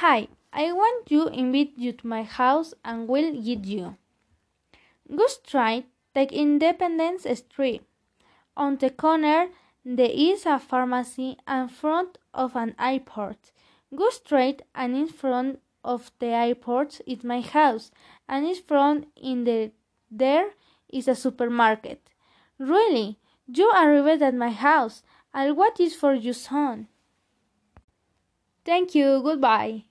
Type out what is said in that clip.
Hi, I want to invite you to my house and will get you. Go straight, take Independence Street. On the corner, there is a pharmacy in front of an airport. Go straight, and in front of the airport is my house, and in front in the there is a supermarket. Really, you arrived at my house. I'll what is for you soon. Thank you. Goodbye.